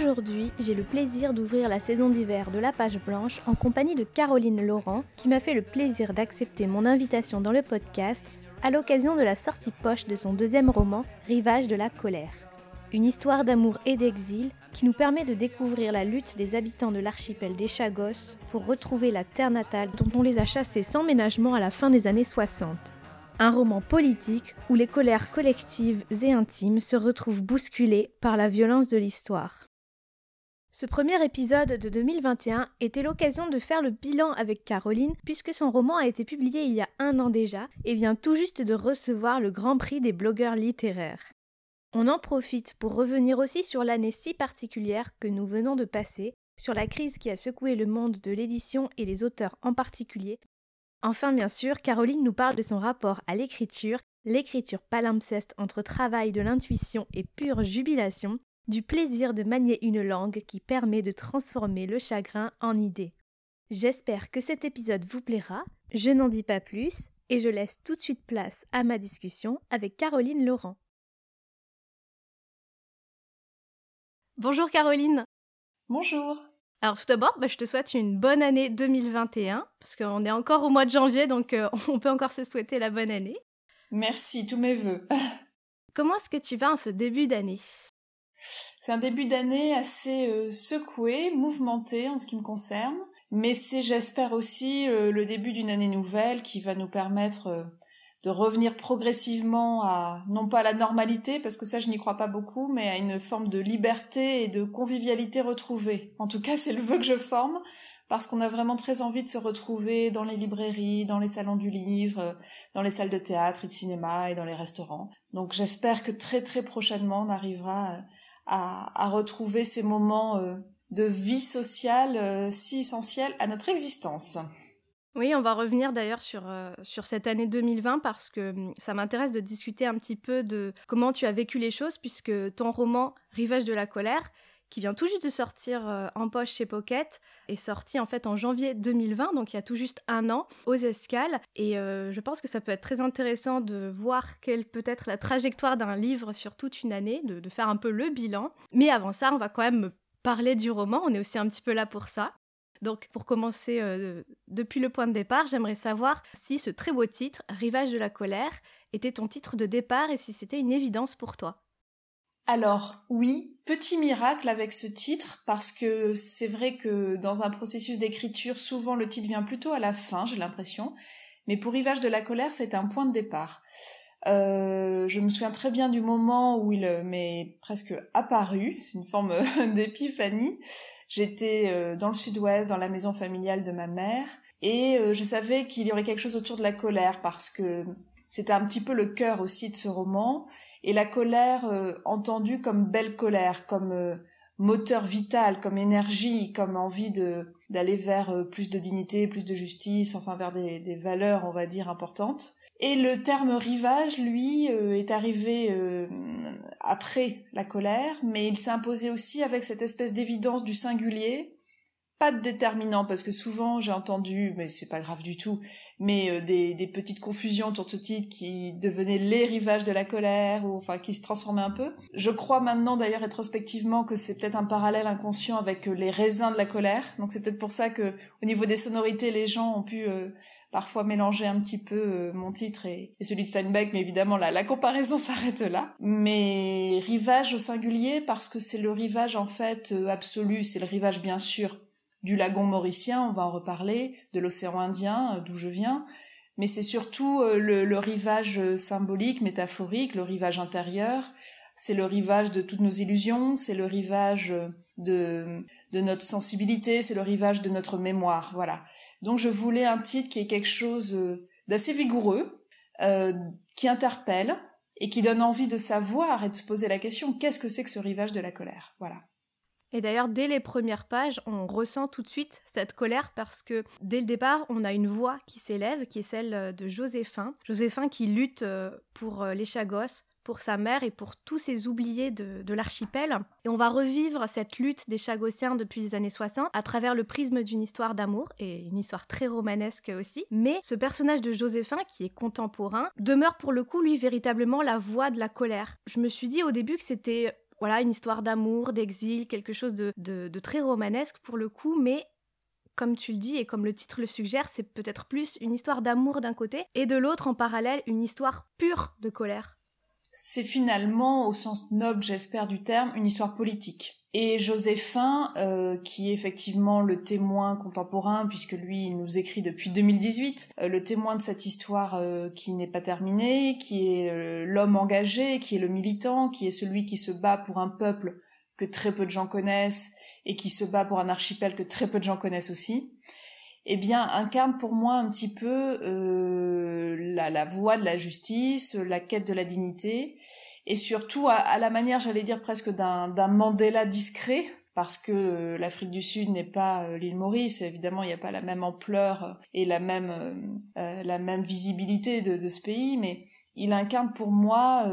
Aujourd'hui, j'ai le plaisir d'ouvrir la saison d'hiver de la page blanche en compagnie de Caroline Laurent, qui m'a fait le plaisir d'accepter mon invitation dans le podcast à l'occasion de la sortie poche de son deuxième roman, Rivage de la colère. Une histoire d'amour et d'exil qui nous permet de découvrir la lutte des habitants de l'archipel des Chagos pour retrouver la terre natale dont on les a chassés sans ménagement à la fin des années 60. Un roman politique où les colères collectives et intimes se retrouvent bousculées par la violence de l'histoire. Ce premier épisode de 2021 était l'occasion de faire le bilan avec Caroline puisque son roman a été publié il y a un an déjà et vient tout juste de recevoir le Grand Prix des blogueurs littéraires. On en profite pour revenir aussi sur l'année si particulière que nous venons de passer, sur la crise qui a secoué le monde de l'édition et les auteurs en particulier. Enfin, bien sûr, Caroline nous parle de son rapport à l'écriture, l'écriture palimpseste entre travail de l'intuition et pure jubilation, du plaisir de manier une langue qui permet de transformer le chagrin en idée. J'espère que cet épisode vous plaira, je n'en dis pas plus, et je laisse tout de suite place à ma discussion avec Caroline Laurent. Bonjour Caroline Bonjour alors tout d'abord, bah, je te souhaite une bonne année 2021, parce qu'on est encore au mois de janvier, donc euh, on peut encore se souhaiter la bonne année. Merci, tous mes voeux. Comment est-ce que tu vas en ce début d'année? C'est un début d'année assez euh, secoué, mouvementé en ce qui me concerne, mais c'est, j'espère aussi, euh, le début d'une année nouvelle qui va nous permettre euh, de revenir progressivement à, non pas à la normalité, parce que ça je n'y crois pas beaucoup, mais à une forme de liberté et de convivialité retrouvée. En tout cas, c'est le vœu que je forme, parce qu'on a vraiment très envie de se retrouver dans les librairies, dans les salons du livre, dans les salles de théâtre et de cinéma et dans les restaurants. Donc j'espère que très très prochainement on arrivera à, retrouver ces moments euh, de vie sociale euh, si essentiels à notre existence. Oui, on va revenir d'ailleurs sur, euh, sur cette année 2020 parce que hum, ça m'intéresse de discuter un petit peu de comment tu as vécu les choses puisque ton roman Rivage de la colère qui vient tout juste de sortir euh, en poche chez Pocket, est sorti en fait en janvier 2020, donc il y a tout juste un an, aux escales. Et euh, je pense que ça peut être très intéressant de voir quelle peut être la trajectoire d'un livre sur toute une année, de, faire un peu le bilan. Mais avant ça, on va quand même parler du roman, on est aussi un petit peu là pour ça. Donc pour commencer euh, depuis le point de départ, j'aimerais savoir si ce très beau titre, Rivage de la colère, était ton titre de départ et si c'était une évidence pour toi. Alors oui, petit miracle avec ce titre parce que c'est vrai que dans un processus d'écriture, souvent le titre vient plutôt à la fin, j'ai l'impression. Mais pour Rivage de la colère, c'est un point de départ. Euh, je me souviens très bien du moment où il m'est presque apparu, c'est une forme d'épiphanie. J'étais euh, dans le sud-ouest, dans la maison familiale de ma mère, et euh, je savais qu'il y aurait quelque chose autour de la colère parce que c'était un petit peu le cœur aussi de ce roman et la colère euh, entendue comme belle colère, comme euh, moteur vital, comme énergie, comme envie de d'aller vers euh, plus de dignité, plus de justice, enfin vers des, des, valeurs, on va dire, importantes. Et le terme rivage, lui, est arrivé après la colère, mais il s'est imposé aussi avec cette espèce d'évidence du singulier, pas de déterminant parce que souvent j'ai entendu, mais c'est pas grave du tout, mais euh, des, petites confusions autour de ce titre qui devenaient les rivages de la colère ou enfin qui se transformaient un peu. Je crois maintenant d'ailleurs rétrospectivement que c'est peut-être un parallèle inconscient avec euh, les raisins de la colère. Donc c'est peut-être pour ça que au niveau des sonorités les gens ont pu euh, parfois mélanger un petit peu mon titre et, celui de Steinbeck, mais évidemment la comparaison s'arrête là. Mais rivage au singulier parce que c'est le rivage en fait absolu, c'est le rivage bien sûr du lagon mauricien, on va en reparler, de l'océan Indien, euh, d'où je viens, mais c'est surtout euh, le, rivage euh, symbolique, métaphorique, le rivage intérieur, c'est le rivage de toutes nos illusions, c'est le rivage de, de notre sensibilité, c'est le rivage de notre mémoire, voilà. Donc je voulais un titre qui est quelque chose d'assez vigoureux, qui interpelle et qui donne envie de savoir et de se poser la question qu'est-ce que c'est que ce rivage de la colère, voilà. Et d'ailleurs, dès les premières pages, on ressent tout de suite cette colère parce que dès le départ, on a une voix qui s'élève, qui est celle de Joséphin. Joséphin qui lutte euh, pour euh, les Chagos, pour sa mère et pour tous ces oubliés de, l'archipel. Et on va revivre cette lutte des Chagossiens depuis les années 60 à travers le prisme d'une histoire d'amour, et une histoire très romanesque aussi. Mais ce personnage de Joséphin, qui est contemporain, demeure pour le coup, lui, véritablement la voix de la colère. Je me suis dit au début que c'était voilà, une histoire d'amour, d'exil, quelque chose de, de, très romanesque pour le coup, mais comme tu le dis et comme le titre le suggère, c'est peut-être plus une histoire d'amour d'un côté et de l'autre en parallèle une histoire pure de colère. C'est finalement, au sens noble j'espère du terme, une histoire politique. Et Joséphin, euh, qui est effectivement le témoin contemporain, puisque lui il nous écrit depuis 2018, euh, le témoin de cette histoire euh, qui n'est pas terminée, qui est l'homme engagé, qui est le militant, qui est celui qui se bat pour un peuple que très peu de gens connaissent et qui se bat pour un archipel que très peu de gens connaissent aussi eh bien, incarne pour moi un petit peu euh, la, la voie de la justice, la quête de la dignité, et surtout à, la manière, j'allais dire presque d'un Mandela discret, parce que euh, l'Afrique du Sud n'est pas euh, l'île Maurice, évidemment il n'y a pas la même ampleur et la même, la même visibilité de, de, ce pays, mais il incarne pour moi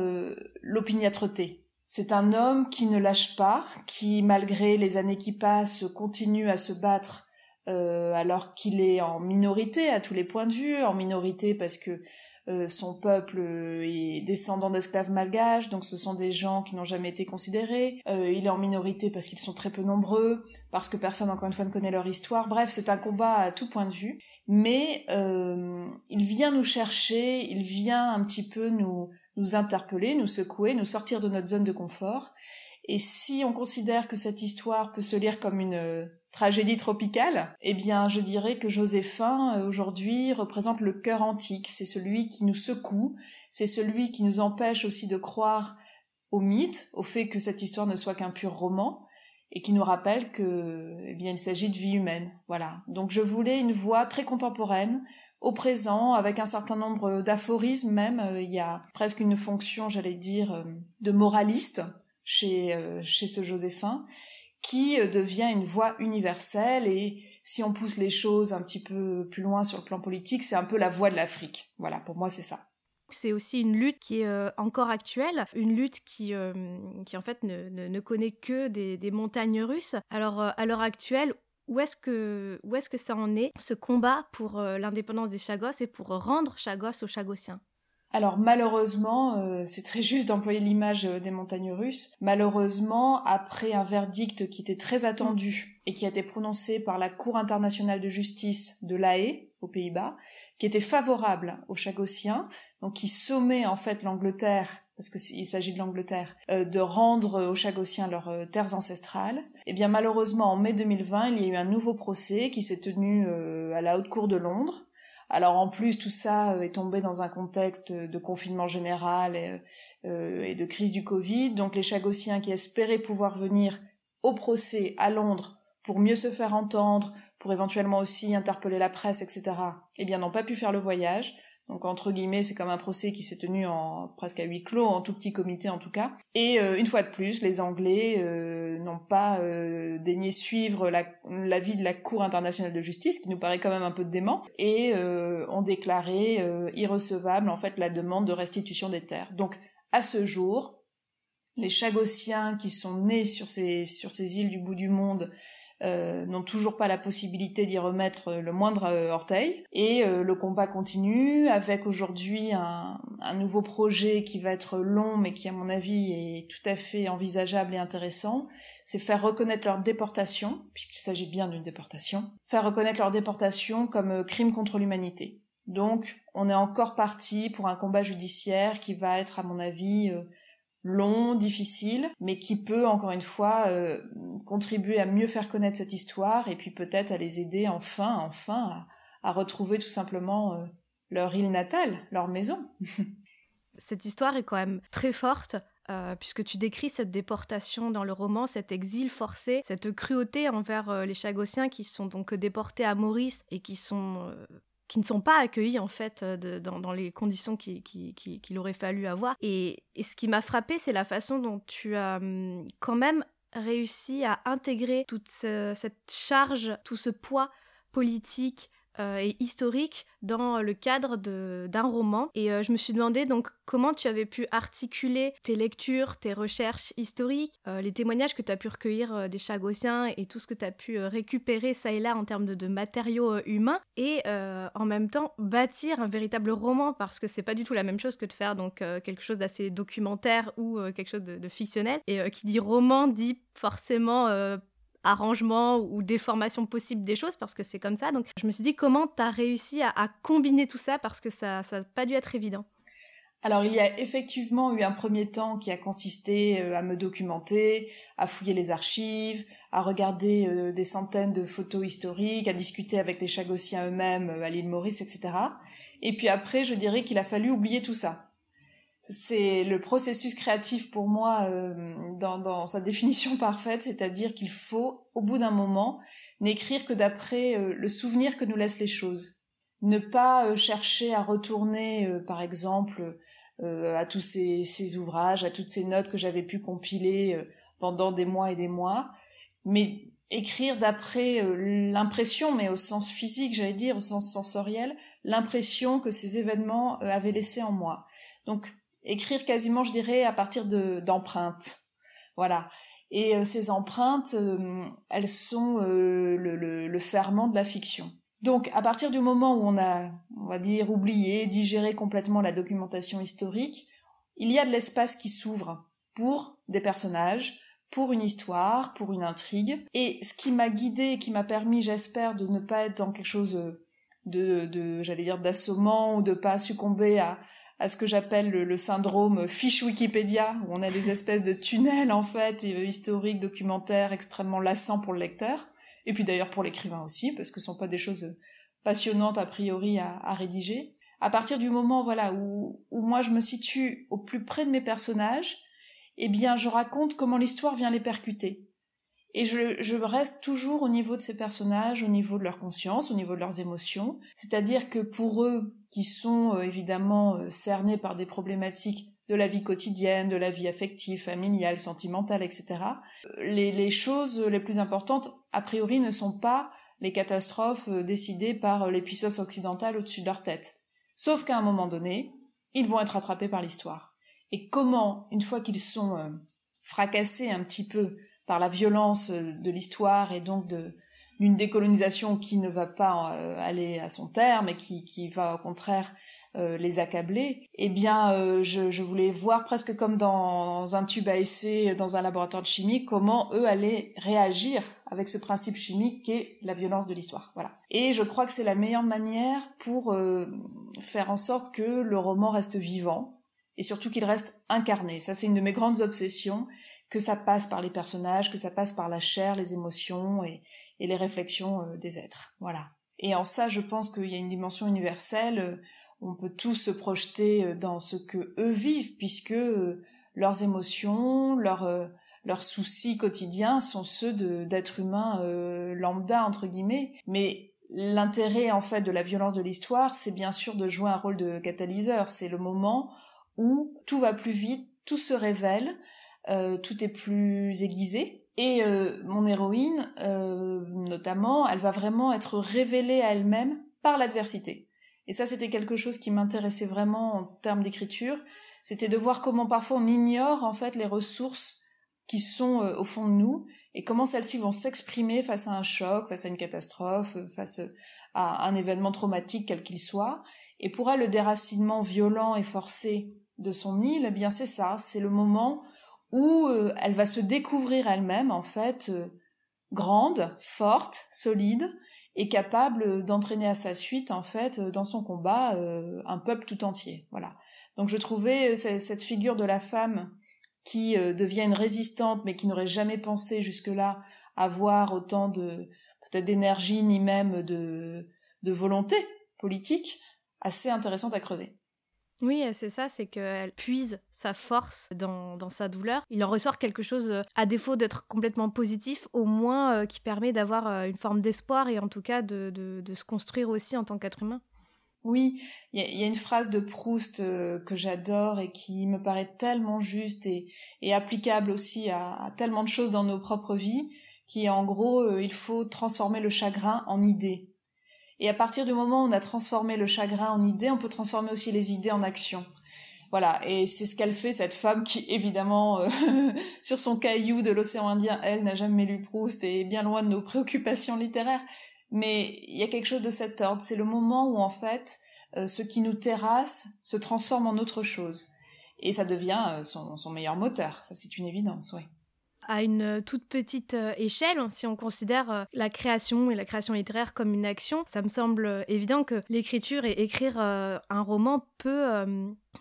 l'opiniâtreté. C'est un homme qui ne lâche pas, qui malgré les années qui passent continue à se battre euh, alors qu'il est en minorité à tous les points de vue, en minorité parce que euh, son peuple est descendant d'esclaves malgaches, donc ce sont des gens qui n'ont jamais été considérés. Euh, il est en minorité parce qu'ils sont très peu nombreux, parce que personne encore une fois ne connaît leur histoire. Bref, c'est un combat à tout point de vue. Mais il vient nous chercher, il vient un petit peu nous, nous interpeller, nous secouer, nous sortir de notre zone de confort. Et si on considère que cette histoire peut se lire comme une tragédie tropicale, eh bien, je dirais que Joséphin, euh, aujourd'hui, représente le cœur antique. C'est celui qui nous secoue, c'est celui qui nous empêche aussi de croire au mythe, au fait que cette histoire ne soit qu'un pur roman, et qui nous rappelle que, eh bien, il s'agit de vie humaine. Voilà. Donc, je voulais une voix très contemporaine, au présent, avec un certain nombre d'aphorismes même. Euh, il y a presque une fonction, j'allais dire, euh, de moraliste chez, chez ce Joséphin qui euh, devient une voix universelle et si on pousse les choses un petit peu plus loin sur le plan politique, c'est un peu la voix de l'Afrique. Voilà, pour moi c'est ça. C'est aussi une lutte qui est euh, encore actuelle, une lutte qui, euh, qui en fait ne, ne, connaît que des, des, montagnes russes. Alors à l'heure actuelle, où est-ce que, où est-ce que ça en est, ce combat pour l'indépendance des Chagos et pour rendre Chagos aux Chagossiens? Alors malheureusement, euh, c'est très juste d'employer l'image euh, des montagnes russes. Malheureusement, après un verdict qui était très attendu et qui a été prononcé par la Cour internationale de justice de l'AE aux Pays-Bas, qui était favorable aux Chagossiens, donc qui sommait en fait l'Angleterre parce qu'il s'agit de l'Angleterre, euh, de rendre aux Chagossiens leurs terres ancestrales. Et eh bien malheureusement, en mai 2020, il y a eu un nouveau procès qui s'est tenu à la Haute Cour de Londres, alors en plus, tout ça euh, est tombé dans un contexte de confinement général euh, et, de crise du Covid. Donc les Chagossiens qui espéraient pouvoir venir au procès à Londres pour mieux se faire entendre, pour éventuellement aussi interpeller la presse, etc., eh bien n'ont pas pu faire le voyage. Donc entre guillemets, c'est comme un procès qui s'est tenu en presque à huis clos, en tout petit comité en tout cas. Et euh, une fois de plus, les Anglais euh, n'ont pas euh, daigné suivre l'avis de la Cour internationale de justice, qui nous paraît quand même un peu dément, et ont déclaré irrecevable en fait la demande de restitution des terres. Donc à ce jour, les Chagossiens qui sont nés sur ces, sur ces îles du bout du monde euh, n'ont toujours pas la possibilité d'y remettre le moindre euh, orteil. Et euh, le combat continue avec aujourd'hui un, un, nouveau projet qui va être long mais qui à mon avis est tout à fait envisageable et intéressant. C'est faire reconnaître leur déportation, puisqu'il s'agit bien d'une déportation, faire reconnaître leur déportation comme crime contre l'humanité. Donc on est encore parti pour un combat judiciaire qui va être à mon avis long, difficile, mais qui peut encore une fois euh, contribuer à mieux faire connaître cette histoire et puis peut-être à les aider enfin, enfin à, retrouver tout simplement euh, leur île natale, leur maison. cette histoire est quand même très forte. Euh, puisque tu décris cette déportation dans le roman, cet exil forcé, cette cruauté envers les Chagossiens qui sont donc déportés à Maurice et qui sont qui ne sont pas accueillis en fait euh, dans, les conditions qu'il aurait fallu avoir. Et, ce qui m'a frappé, c'est la façon dont tu as hum, quand même réussi à intégrer toute cette charge, tout ce poids politique, euh, et historique dans le cadre d'un roman. Et euh, je me suis demandé donc comment tu avais pu articuler tes lectures, tes recherches historiques, euh, les témoignages que tu as pu recueillir des Chagossiens et tout ce que tu as pu récupérer ça et là en termes de, matériaux humains et en même temps bâtir un véritable roman parce que c'est pas du tout la même chose que de faire donc quelque chose d'assez documentaire ou quelque chose de, de fictionnel. Et qui dit roman dit forcément arrangement ou déformation possible des choses parce que c'est comme ça. Donc je me suis dit comment tu as réussi à, combiner tout ça parce que ça n'a pas dû être évident? Alors il y a effectivement eu un premier temps qui a consisté euh, à me documenter, à fouiller les archives, à regarder euh, des centaines de photos historiques, à discuter avec les Chagossiens eux-mêmes euh, à l'île Maurice, etc. Et puis après, je dirais qu'il a fallu oublier tout ça c'est le processus créatif pour moi euh, dans, sa définition parfaite, c'est-à-dire qu'il faut, au bout d'un moment, n'écrire que d'après euh, le souvenir que nous laissent les choses. Ne pas euh, chercher à retourner, par exemple, à tous ces, ouvrages, à toutes ces notes que j'avais pu compiler pendant des mois et des mois, mais écrire d'après l'impression, mais au sens physique, j'allais dire, au sens sensoriel, l'impression que ces événements avaient laissé en moi. Donc, écrire quasiment, je dirais, à partir de d'empreintes. Voilà. Et euh, ces empreintes, euh, elles sont euh, le, ferment de la fiction. Donc, à partir du moment où on a, on va dire, oublié, digéré complètement la documentation historique, il y a de l'espace qui s'ouvre pour des personnages, pour une histoire, pour une intrigue. Et ce qui m'a guidé, qui m'a permis, j'espère, de ne pas être dans quelque chose de, de j'allais dire, d'assommant ou de pas succomber à, à ce que j'appelle le, syndrome fiche Wikipédia, où on a des espèces de tunnels en fait euh, historiques, documentaires extrêmement lassants pour le lecteur, et puis d'ailleurs pour l'écrivain aussi, parce que ce sont pas des choses passionnantes a priori à, rédiger. À partir du moment voilà où, où moi je me situe au plus près de mes personnages, eh bien je raconte comment l'histoire vient les percuter. Et je, reste toujours au niveau de ces personnages, au niveau de leur conscience, au niveau de leurs émotions. C'est-à-dire que pour eux, qui sont euh, évidemment euh, cernés par des problématiques de la vie quotidienne, de la vie affective, familiale, sentimentale, etc., euh, les, les choses les plus importantes, a priori, ne sont pas les catastrophes décidées par les puissances occidentales au-dessus de leur tête. Sauf qu'à un moment donné, ils vont être attrapés par l'histoire. Et comment, une fois qu'ils sont fracassés un petit peu par la violence euh, de l'histoire et donc d'une décolonisation qui ne va pas euh, aller à son terme et qui, qui va au contraire euh, les accabler, eh bien, je, je, voulais voir presque comme dans un tube à essai dans un laboratoire de chimie comment eux allaient réagir avec ce principe chimique qu'est la violence de l'histoire. Voilà. Et je crois que c'est la meilleure manière pour faire en sorte que le roman reste vivant et surtout qu'il reste incarné. Ça, c'est une de mes grandes obsessions que ça passe par les personnages, que ça passe par la chair, les émotions et, les réflexions euh, des êtres. Voilà. Et en ça, je pense qu'il y a une dimension universelle. Euh, on peut tous se projeter euh, dans ce que eux vivent, puisque leurs émotions, leurs leurs soucis quotidiens sont ceux d'êtres humains lambda entre guillemets. Mais l'intérêt en fait de la violence de l'histoire, c'est bien sûr de jouer un rôle de catalyseur. C'est le moment où tout va plus vite, tout se révèle, euh, tout est plus aiguisé. Et euh, mon héroïne, euh, notamment, elle va vraiment être révélée à elle-même par l'adversité. Et ça, c'était quelque chose qui m'intéressait vraiment en termes d'écriture. C'était de voir comment parfois on ignore en fait les ressources qui sont au fond de nous et comment celles-ci vont s'exprimer face à un choc, face à une catastrophe, face à un événement traumatique quel qu'il soit. Et pour elle, le déracinement violent et forcé de son île, eh bien c'est ça, c'est le moment où euh, elle va se découvrir elle-même en fait euh, grande, forte, solide et capable d'entraîner à sa suite en fait dans son combat euh, un peuple tout entier. Voilà. Donc je trouvais cette figure de la femme qui devient une résistante mais qui n'aurait jamais pensé jusque-là avoir autant de peut-être d'énergie ni même de de volonté politique assez intéressante à creuser. Oui, c'est ça, c'est qu'elle puise sa force dans, sa douleur. Il en ressort quelque chose, euh, à défaut d'être complètement positif, au moins euh, qui permet d'avoir euh, une forme d'espoir et en tout cas de, se construire aussi en tant qu'être humain. Oui, il y, a une phrase de Proust euh, que j'adore et qui me paraît tellement juste et, applicable aussi à, tellement de choses dans nos propres vies, qui est en gros, euh, il faut transformer le chagrin en idée. Et à partir du moment où on a transformé le chagrin en idée, on peut transformer aussi les idées en action. Voilà, et c'est ce qu'elle fait, cette femme qui, évidemment, euh, sur son caillou de l'océan Indien, elle n'a jamais lu Proust et est bien loin de nos préoccupations littéraires. Mais il y a quelque chose de cet ordre. C'est le moment où, en fait, euh, ce qui nous terrasse se transforme en autre chose. Et ça devient euh, son, son meilleur moteur. Ça, c'est une évidence, oui à une euh, toute petite euh, échelle, si on considère euh, la création et la création littéraire comme une action, ça me semble évident que l'écriture et écrire un roman peut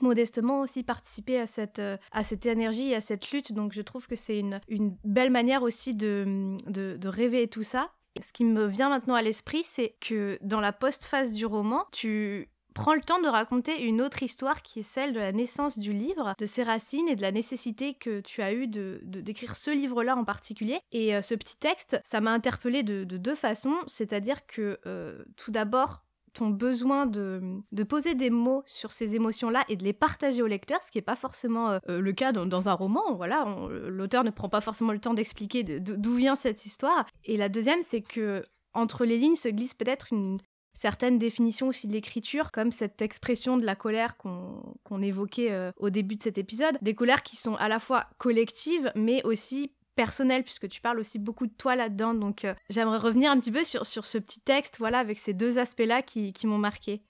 modestement aussi participer à cette, à cette énergie et à cette lutte. Donc je trouve que c'est une, une belle manière aussi de, de, de rêver tout ça. Ce qui me vient maintenant à l'esprit, c'est que dans la post-phase du roman, tu prends le temps de raconter une autre histoire qui est celle de la naissance du livre, de ses racines et de la nécessité que tu as eu de d'écrire ce livre-là en particulier. Et euh, ce petit texte, ça m'a interpellée de, deux façons, c'est-à-dire que euh, tout d'abord, ton besoin de, poser des mots sur ces émotions-là et de les partager au lecteur, ce qui n'est pas forcément euh, le cas dans, un roman. Voilà, l'auteur ne prend pas forcément le temps d'expliquer d'où vient cette histoire. Et la deuxième, c'est que entre les lignes se glisse peut-être une, certaines définitions aussi de l'écriture, comme cette expression de la colère qu'on évoquait euh, au début de cet épisode, des colères qui sont à la fois collectives, mais aussi personnelles, puisque tu parles aussi beaucoup de toi là-dedans. Donc euh, j'aimerais revenir un petit peu sur, sur ce petit texte, voilà, avec ces deux aspects-là qui, qui m'ont marqué.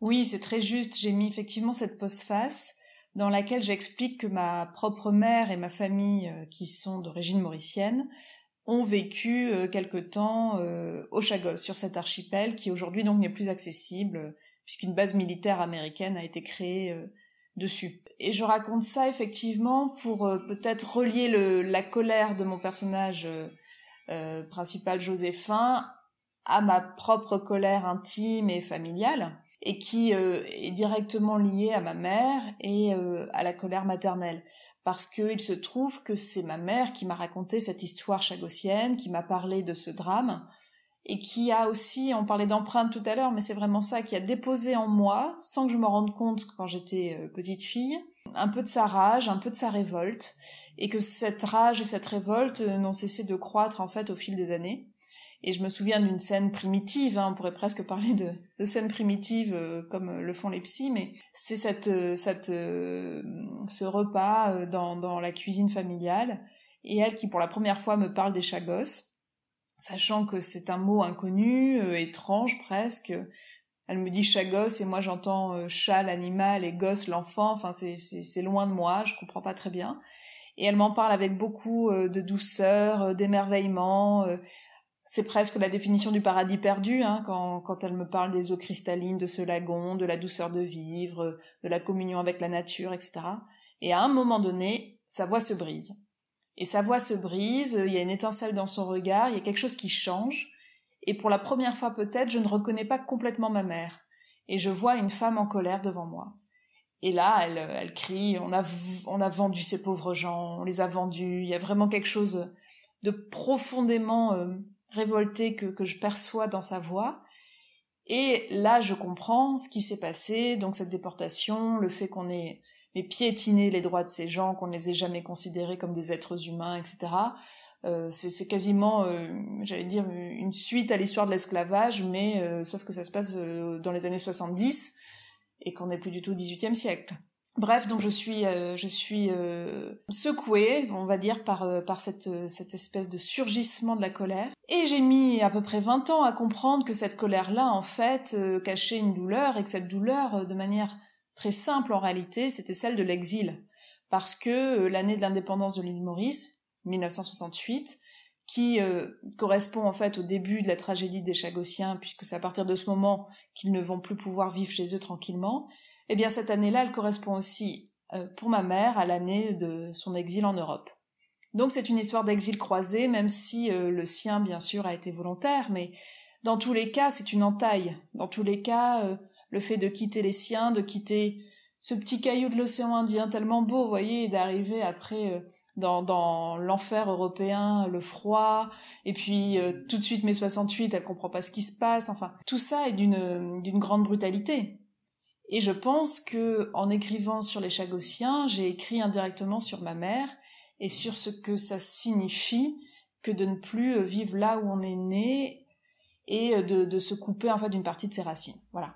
Oui, c'est très juste. J'ai mis effectivement cette postface dans laquelle j'explique que ma propre mère et ma famille, euh, qui sont d'origine mauricienne, ont vécu euh, quelque temps euh, au Chagos, sur cet archipel qui aujourd'hui donc n'est plus accessible puisqu'une base militaire américaine a été créée euh, dessus. Et je raconte ça effectivement pour peut-être relier la colère de mon personnage principal Joséphin à ma propre colère intime et familiale et qui est directement liée à ma mère et à la colère maternelle parce qu'il se trouve que c'est ma mère qui m'a raconté cette histoire chagossienne, qui m'a parlé de ce drame, et qui a aussi, on parlait d'empreinte tout à l'heure, mais c'est vraiment ça, qui a déposé en moi, sans que je me rende compte quand j'étais euh, petite fille, un peu de sa rage, un peu de sa révolte, et que cette rage et cette révolte euh, n'ont cessé de croître en fait au fil des années. Et je me souviens d'une scène primitive, hein, on pourrait presque parler de, de scène primitive euh, comme le font les psys, mais c'est cette, euh, cette, euh, ce repas dans, dans la cuisine familiale, et elle qui pour la première fois me parle des chagos, sachant que c'est un mot inconnu, étrange presque. Elle me dit chagos et moi j'entends chat l'animal et gosse l'enfant, enfin c'est loin de moi, je comprends pas très bien. Et elle m'en parle avec beaucoup de douceur, d'émerveillement, c'est presque la définition du paradis perdu, hein, quand, elle me parle des eaux cristallines de ce lagon, de la douceur de vivre, de la communion avec la nature, etc. Et à un moment donné, sa voix se brise. Et sa voix se brise, il y a une étincelle dans son regard, il y a quelque chose qui change. Et pour la première fois peut-être, je ne reconnais pas complètement ma mère. Et je vois une femme en colère devant moi. Et là, elle, elle crie, on a, on a vendu ces pauvres gens, on les a vendus, il y a vraiment quelque chose de profondément euh, révolté que, que je perçois dans sa voix. Et là, je comprends ce qui s'est passé, donc cette déportation, le fait qu'on ait piétiné les droits de ces gens, qu'on ne les ait jamais considérés comme des êtres humains, etc. Euh, c'est quasiment, euh, j'allais dire, une suite à l'histoire de l'esclavage, mais euh, sauf que ça se passe dans les années 70 et qu'on n'est plus du tout au XVIIIe siècle. Bref, donc je suis, euh, je suis euh, secouée, on va dire, par, euh, par cette, espèce de surgissement de la colère. Et j'ai mis à peu près 20 ans à comprendre que cette colère-là, en fait, cachait une douleur, et que cette douleur, de manière très simple en réalité, c'était celle de l'exil. Parce que l'année de l'indépendance de l'île Maurice, 1968, qui correspond en fait au début de la tragédie des Chagossiens, puisque c'est à partir de ce moment qu'ils ne vont plus pouvoir vivre chez eux tranquillement, eh bien cette année-là, elle correspond aussi euh, pour ma mère à l'année de son exil en Europe. Donc c'est une histoire d'exil croisé, même si euh, le sien, bien sûr, a été volontaire, mais dans tous les cas, c'est une entaille. Dans tous les cas, euh, le fait de quitter les siens, de quitter ce petit caillou de l'océan Indien tellement beau, vous voyez, et d'arriver après dans, l'enfer européen, le froid, et puis tout de suite mai 68, elle comprend pas ce qui se passe. Enfin, tout ça est d'une grande brutalité. Et je pense que en écrivant sur les Chagossiens, j'ai écrit indirectement sur ma mère et sur ce que ça signifie que de ne plus euh, vivre là où on est né et euh, de, de se couper en fait d'une partie de ses racines. Voilà.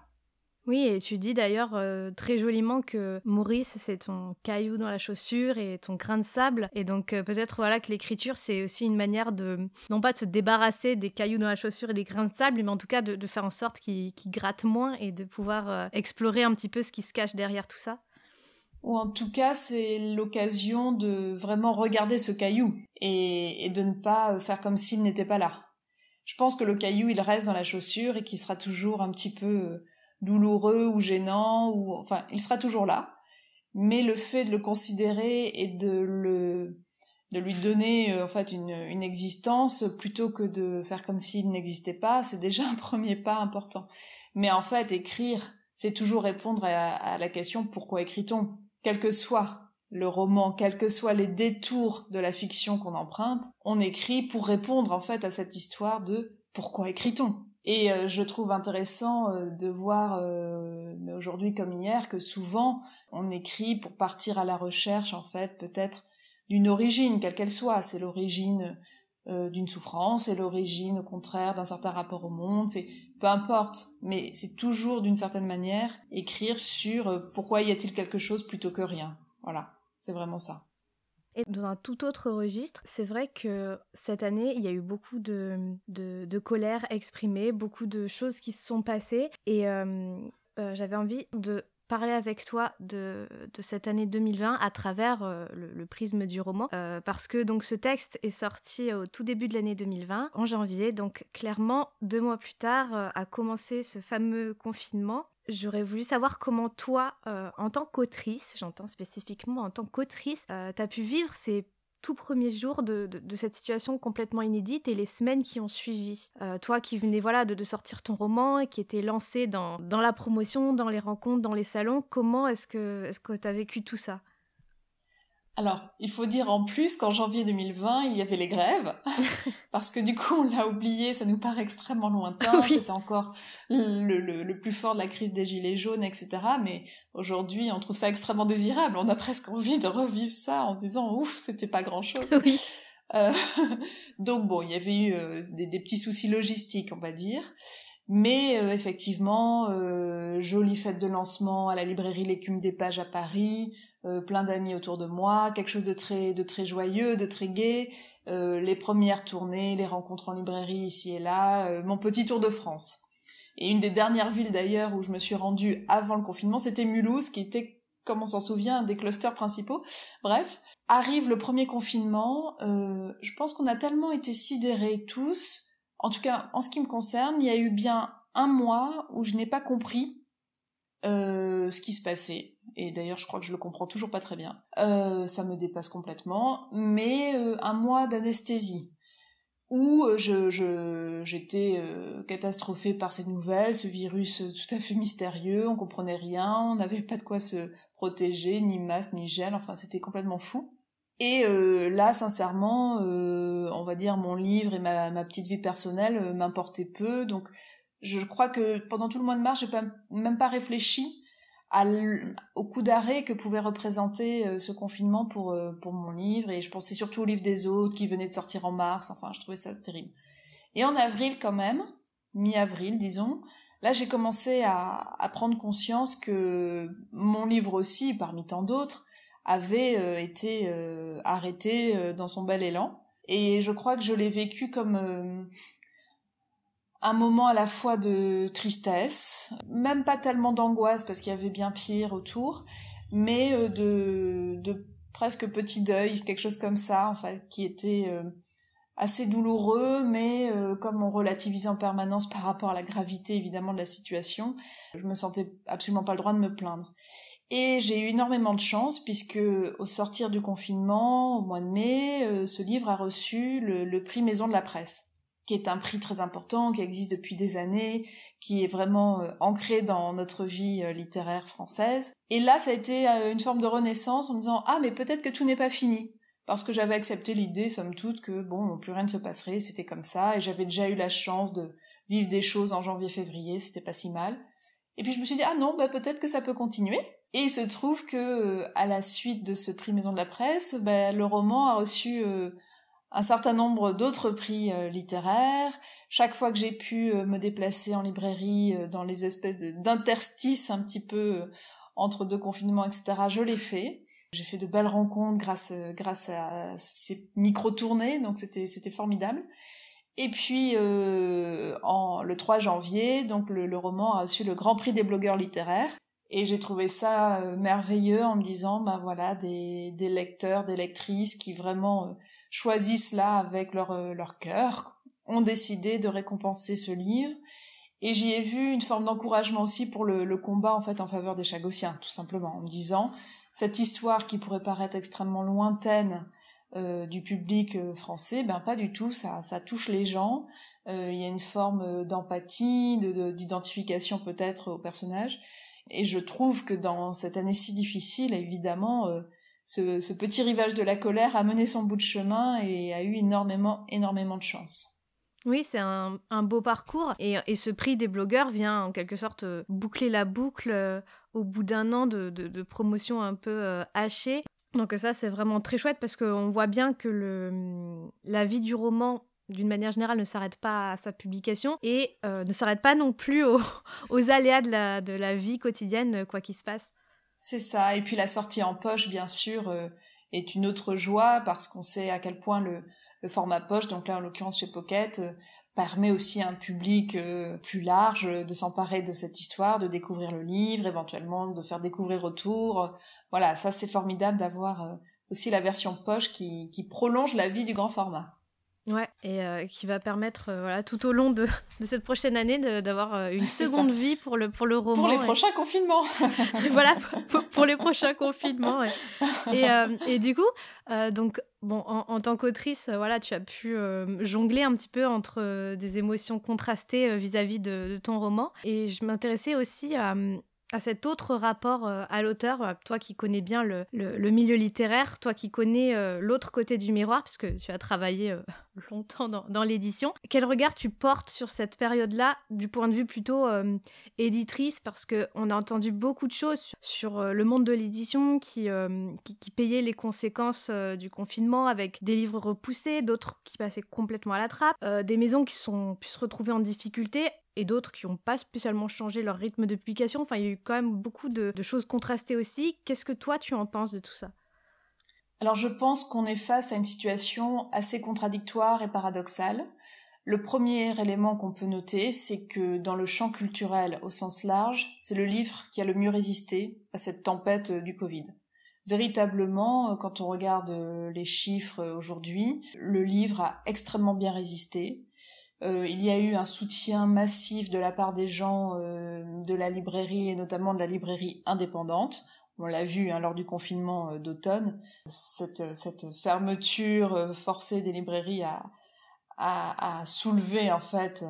Oui, et tu dis d'ailleurs euh, très joliment que Maurice, c'est ton caillou dans la chaussure et ton grain de sable. Et donc euh, peut-être voilà que l'écriture, c'est aussi une manière de, non pas de se débarrasser des cailloux dans la chaussure et des grains de sable, mais en tout cas de, faire en sorte qu'ils grattent moins et de pouvoir euh, explorer un petit peu ce qui se cache derrière tout ça. Ou en tout cas, c'est l'occasion de vraiment regarder ce caillou et, et de ne pas faire comme s'il n'était pas là. Je pense que le caillou, il reste dans la chaussure et qu'il sera toujours un petit peu douloureux ou gênant ou enfin il sera toujours là. Mais le fait de le considérer et de le de lui donner euh, en fait une, une existence plutôt que de faire comme s'il n'existait pas c'est déjà un premier pas important. Mais en fait écrire c'est toujours répondre à, à la question pourquoi écrit-on? Quel que soit le roman, quels que soient les détours de la fiction qu'on emprunte, on écrit pour répondre en fait à cette histoire de pourquoi écrit-on? Et euh, je trouve intéressant euh, de voir, euh, aujourd'hui comme hier, que souvent on écrit pour partir à la recherche, en fait, peut-être d'une origine, quelle qu'elle soit. C'est l'origine d'une souffrance, c'est l'origine, au contraire, d'un certain rapport au monde. C'est peu importe, mais c'est toujours d'une certaine manière écrire sur pourquoi y a-t-il quelque chose plutôt que rien. Voilà, c'est vraiment ça. Et dans un tout autre registre, c'est vrai que cette année, il y a eu beaucoup de, colère exprimée, beaucoup de choses qui se sont passées. Et euh, euh, j'avais envie de parler avec toi de, de, cette année 2020 à travers euh, le, prisme du roman. Parce que donc ce texte est sorti au tout début de l'année 2020 en janvier. Donc clairement deux mois plus tard a commencé ce fameux confinement J'aurais voulu savoir comment toi, euh, en tant qu'autrice, j'entends spécifiquement en tant qu'autrice, euh, tu as pu vivre ces tout premiers jours de, cette situation complètement inédite et les semaines qui ont suivi. Euh, toi qui venais voilà, de, sortir ton roman et qui était lancé dans, dans la promotion, dans les rencontres, dans les salons, comment est-ce que tu as vécu tout ça? Alors, il faut dire en plus qu'en janvier 2020, il y avait les grèves, parce que du coup, on l'a oublié, ça nous paraît extrêmement lointain, c'était encore le, le, plus fort de la crise des gilets jaunes, etc. Mais aujourd'hui, on trouve ça extrêmement désirable, on a presque envie de revivre ça en se disant, ouf, c'était pas grand-chose. Oui. Euh, donc bon, il y avait eu euh, des, des, petits soucis logistiques, on va dire. Mais euh, effectivement, euh, jolie fête de lancement à la librairie L'écume des pages à Paris, euh, plein d'amis autour de moi, quelque chose de très de très joyeux, de très gai, euh, les premières tournées, les rencontres en librairie ici et là, mon petit tour de France. Et une des dernières villes d'ailleurs où je me suis rendue avant le confinement, c'était Mulhouse, qui était, comme on s'en souvient, un des clusters principaux. Bref, arrive le premier confinement. je pense qu'on a tellement été sidérés tous en tout cas, en ce qui me concerne, il y a eu bien un mois où je n'ai pas compris euh, ce qui se passait. Et d'ailleurs, je crois que je le comprends toujours pas très bien. Euh, ça me dépasse complètement. Mais euh, un mois d'anesthésie où je j'étais catastrophée par ces nouvelles, ce virus tout à fait mystérieux, on comprenait rien, on n'avait pas de quoi se protéger, ni masque, ni gel, enfin c'était complètement fou. Et euh, là, sincèrement, euh, on va dire mon livre et ma, petite vie personnelle euh, m'importaient peu. Donc, je crois que pendant tout le mois de mars, j'ai pas, même pas réfléchi au coup d'arrêt que pouvait représenter ce confinement pour pour mon livre. Et je pensais surtout au livre des autres qui venait de sortir en mars. Enfin, je trouvais ça terrible. Et en avril, quand même, mi-avril, disons, là, j'ai commencé à prendre conscience que mon livre aussi, parmi tant d'autres, avait euh, été euh, arrêté euh, dans son bel élan. Et je crois que je l'ai vécu comme un moment à la fois de tristesse, même pas tellement d'angoisse parce qu'il y avait bien pire autour, mais de, de presque petit deuil, quelque chose comme ça, qui était assez douloureux, mais comme on relativise en permanence par rapport à la gravité évidemment de la situation, je me sentais absolument pas le droit de me plaindre. Et j'ai eu énormément de chance puisque au sortir du confinement, au mois de mai, euh, ce livre a reçu le, prix Maison de la Presse, qui est un prix très important, qui existe depuis des années, qui est vraiment euh, ancré dans notre vie euh, littéraire française. Et là, ça a été une forme de renaissance en me disant ah mais peut-être que tout n'est pas fini. parce que j'avais accepté l'idée, somme toute, que bon, plus rien ne se passerait, c'était comme ça, et j'avais déjà eu la chance de vivre des choses en janvier-février, c'était pas si mal. Et puis je me suis dit, ah non, bah peut-être que ça peut continuer. Et il se trouve que, euh, à la suite de ce prix Maison de la Presse, bah, le roman a reçu euh, un certain nombre d'autres prix euh, littéraires. Chaque fois que j'ai pu me déplacer en librairie, dans les espèces d'interstices un petit peu entre deux confinements, etc., je l'ai fait. J'ai fait de belles rencontres grâce, grâce à ces micro-tournées, donc c'était, c'était formidable. Et puis, euh, en, le 3 janvier, donc le, le, roman a reçu le Grand Prix des blogueurs littéraires. Et j'ai trouvé ça euh, merveilleux en me disant, ben voilà, des, des lecteurs, des lectrices qui vraiment euh, choisissent là avec leur, euh, leur cœur, ont décidé de récompenser ce livre. Et j'y ai vu une forme d'encouragement aussi pour le, le, combat en fait en faveur des Chagossiens, tout simplement, en me disant, cette histoire qui pourrait paraître extrêmement lointaine euh, du public euh, français, ben pas du tout, ça, ça touche les gens. Euh, il y a une forme d'empathie, d'identification de, peut-être au personnage. Et je trouve que dans cette année si difficile, évidemment, ce, ce, petit rivage de la colère a mené son bout de chemin et a eu énormément, énormément de chance. Oui, c'est un, un, beau parcours et, et, ce prix des blogueurs vient en quelque sorte boucler la boucle au bout d'un an de, de, de, promotion un peu hachée. Donc ça, c'est vraiment très chouette parce qu'on voit bien que la vie du roman d'une manière générale, ne s'arrête pas à sa publication et euh, ne s'arrête pas non plus aux, aléas de la, vie quotidienne, quoi qu'il se passe. C'est ça. Et puis la sortie en poche, bien sûr, euh, est une autre joie parce qu'on sait à quel point le, le format poche, donc là en l'occurrence chez Pocket, euh, permet aussi à un public euh, plus large de s'emparer de cette histoire, de découvrir le livre, éventuellement de faire découvrir autour. Voilà, ça c'est formidable d'avoir euh, aussi la version poche qui prolonge la vie du grand format. Ouais, et euh, qui va permettre, euh, voilà, tout au long de, de cette prochaine année, d'avoir euh, une seconde vie pour le, pour le roman. Pour les prochains confinements. voilà, pour, pour, les prochains confinements. Ouais. Et, et, du coup, donc, bon, en, en tant qu'autrice, voilà, tu as pu jongler un petit peu entre des émotions contrastées vis-à-vis -vis de, de, ton roman. Et je m'intéressais aussi à à cet autre rapport euh, à l'auteur, euh, toi qui connais bien le, milieu littéraire, toi qui connais euh, l'autre côté du miroir, puisque tu as travaillé longtemps dans, l'édition, quel regard tu portes sur cette période-là du point de vue plutôt éditrice, parce qu'on a entendu beaucoup de choses sur, le monde de l'édition qui, payait les conséquences du confinement avec des livres repoussés, d'autres qui passaient complètement à la trappe, des maisons qui sont pu se retrouver en difficulté et d'autres qui n'ont pas spécialement changé leur rythme de publication. Enfin, il y a eu quand même beaucoup de, choses contrastées aussi. Qu'est-ce que toi, tu en penses de tout ça? Alors, je pense qu'on est face à une situation assez contradictoire et paradoxale. Le premier élément qu'on peut noter, c'est que dans le champ culturel au sens large, c'est le livre qui a le mieux résisté à cette tempête euh, du Covid. Véritablement, euh, quand on regarde euh, les chiffres aujourd'hui, le livre a extrêmement bien résisté. Euh, il y a eu un soutien massif de la part des gens euh, de la librairie et notamment de la librairie indépendante. On l'a vu hein, lors du confinement euh, d'automne, cette, fermeture forcée des librairies a, soulevé en fait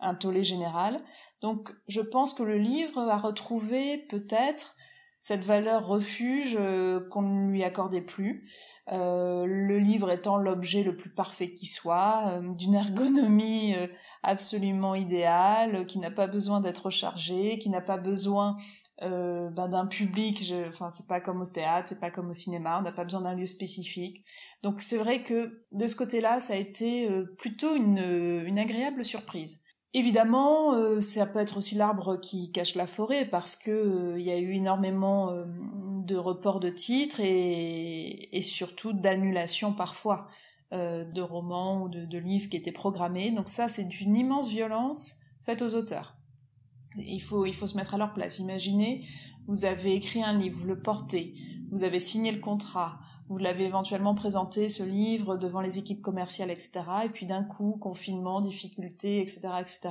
un tollé général. Donc je pense que le livre a retrouvé peut-être cette valeur refuge euh, qu'on ne lui accordait plus. Euh, le livre étant l'objet le plus parfait qui soit, euh, d'une ergonomie euh, absolument idéale, qui n'a pas besoin d'être chargé, qui n'a pas besoin ben, d'un public. Je, enfin, c'est pas comme au théâtre, c'est pas comme au cinéma. On n'a pas besoin d'un lieu spécifique. Donc c'est vrai que de ce côté-là, ça a été plutôt une, une agréable surprise. Évidemment, euh, ça peut être aussi l'arbre qui cache la forêt parce que euh, il y a eu énormément euh, de reports de titres et, et surtout d'annulations parfois de romans ou de, de, livres qui étaient programmés. Donc ça, c'est d'une immense violence faite aux auteurs. Il faut, il faut se mettre à leur place. Imaginez, vous avez écrit un livre, vous le portez, vous avez signé le contrat, vous l'avez éventuellement présenté, ce livre, devant les équipes commerciales, etc. Et puis d'un coup, confinement, difficultés, etc., etc.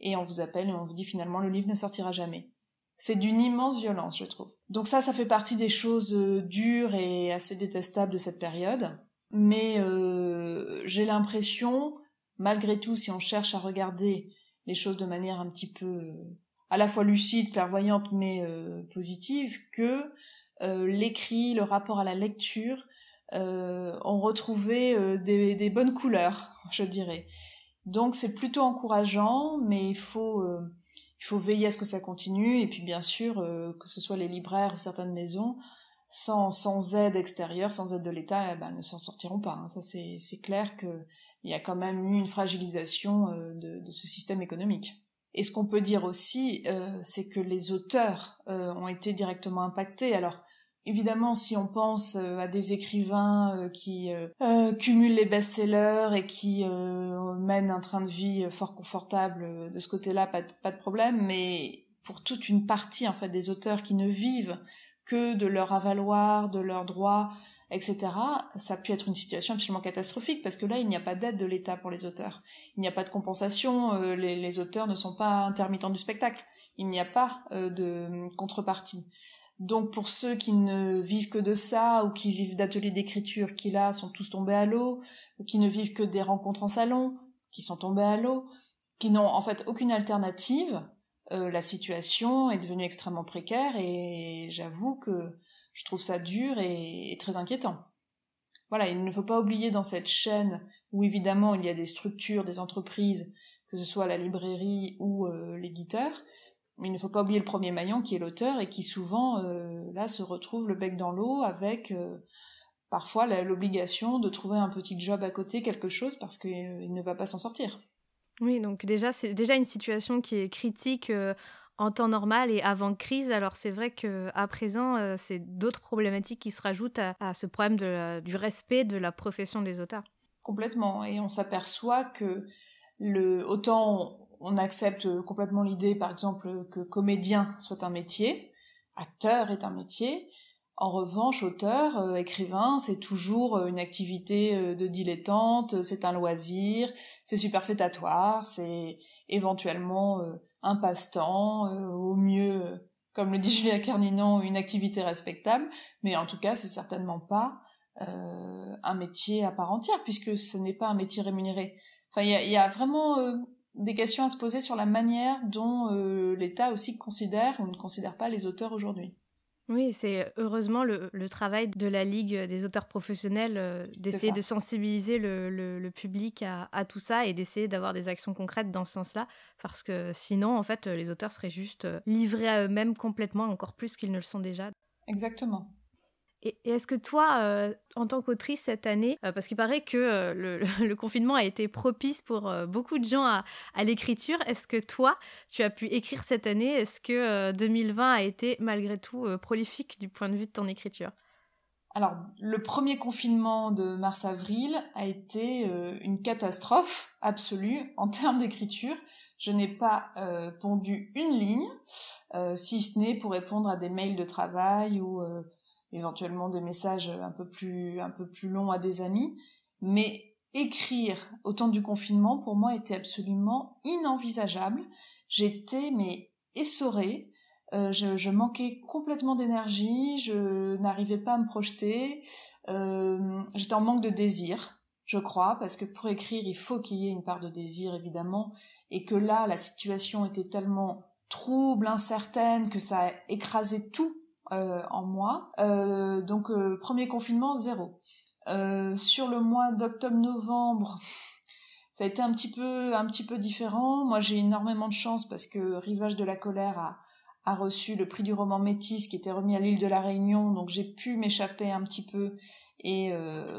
Et on vous appelle et on vous dit finalement le livre ne sortira jamais. C'est d'une immense violence, je trouve. Donc ça, ça fait partie des choses euh, dures et assez détestables de cette période. Mais euh, j'ai l'impression, malgré tout, si on cherche à regarder les choses de manière un petit peu euh, à la fois lucide, clairvoyante, mais positive, que l'écrit, le rapport à la lecture ont retrouvé des, bonnes couleurs, je dirais. Donc c'est plutôt encourageant, mais il faut, il faut veiller à ce que ça continue, et puis bien sûr, que ce soit les libraires ou certaines maisons, sans, sans aide extérieure, sans aide de l'État, eh ben, ne s'en sortiront pas. Hein. Ça, c'est clair qu'il y a quand même eu une fragilisation euh, de, de, ce système économique. Et ce qu'on peut dire aussi, euh, c'est que les auteurs euh, ont été directement impactés. Alors, évidemment, si on pense euh, à des écrivains euh, qui cumulent les best-sellers et qui mènent un train de vie fort confortable, de ce côté-là, pas de problème. Mais pour toute une partie en fait des auteurs qui ne vivent que de leur avaloir, de leurs droits, etc., ça pu être une situation absolument catastrophique parce que là, il n'y a pas d'aide de l'État pour les auteurs. Il n'y a pas de compensation, euh, les, auteurs ne sont pas intermittents du spectacle. Il n'y a pas euh, de contrepartie. Donc pour ceux qui ne vivent que de ça ou qui vivent d'ateliers d'écriture qui là sont tous tombés à l'eau, qui ne vivent que des rencontres en salon, qui sont tombés à l'eau, qui n'ont en fait aucune alternative, euh, la situation est devenue extrêmement précaire et j'avoue que je trouve ça dur et, très inquiétant. Voilà, il ne faut pas oublier dans cette chaîne où évidemment il y a des structures, des entreprises, que ce soit la librairie ou euh, l'éditeur, il ne faut pas oublier le premier maillon qui est l'auteur et qui souvent euh, là se retrouve le bec dans l'eau avec parfois l'obligation de trouver un petit job à côté, quelque chose parce qu'il ne va pas s'en sortir. Oui, donc déjà, c'est déjà une situation qui est critique euh, en temps normal et avant crise. Alors c'est vrai qu'à présent, euh, c'est d'autres problématiques qui se rajoutent à, ce problème du respect de la profession des auteurs. Complètement. Et on s'aperçoit que le, autant on accepte complètement l'idée, par exemple, que comédien soit un métier, acteur est un métier, en revanche, auteur, euh, écrivain, c'est toujours euh, une activité de dilettante, c'est un loisir, c'est superfétatoire, c'est éventuellement un passe-temps, au mieux, comme le dit Julia Carninon, une activité respectable, mais en tout cas, c'est certainement pas un métier à part entière, puisque ce n'est pas un métier rémunéré. Enfin, il y a, vraiment des questions à se poser sur la manière dont l'État aussi considère ou ne considère pas les auteurs aujourd'hui. Oui, c'est heureusement le, travail de la Ligue des auteurs professionnels euh, d'essayer de sensibiliser le, public à, tout ça et d'essayer d'avoir des actions concrètes dans ce sens-là, parce que sinon, en fait, les auteurs seraient juste euh, livrés à eux-mêmes complètement, encore plus qu'ils ne le sont déjà. Exactement. Et, est-ce que toi, euh, en tant qu'autrice cette année, euh, parce qu'il paraît que euh, le, confinement a été propice pour beaucoup de gens à, l'écriture, est-ce que toi, tu as pu écrire cette année? Est-ce que 2020 a été malgré tout prolifique du point de vue de ton écriture? Alors, le premier confinement de mars-avril a été une catastrophe absolue en termes d'écriture. Je n'ai pas pondu une ligne, si ce n'est pour répondre à des mails de travail ou éventuellement des messages un peu plus un peu plus longs à des amis, mais écrire au temps du confinement pour moi était absolument inenvisageable. J'étais mais essorée, euh, je, manquais complètement d'énergie, je n'arrivais pas à me projeter, euh, j'étais en manque de désir, je crois, parce que pour écrire il faut qu'il y ait une part de désir évidemment, et que là la situation était tellement trouble, incertaine, que ça a écrasé tout en moi. Euh, donc euh, premier confinement zéro. sur le mois d'octobre-novembre, ça a été un petit peu un petit peu différent. Moi j'ai énormément de chance parce que Rivage de la colère a a reçu le prix du roman Métis qui était remis à l'île de la Réunion, donc j'ai pu m'échapper un petit peu et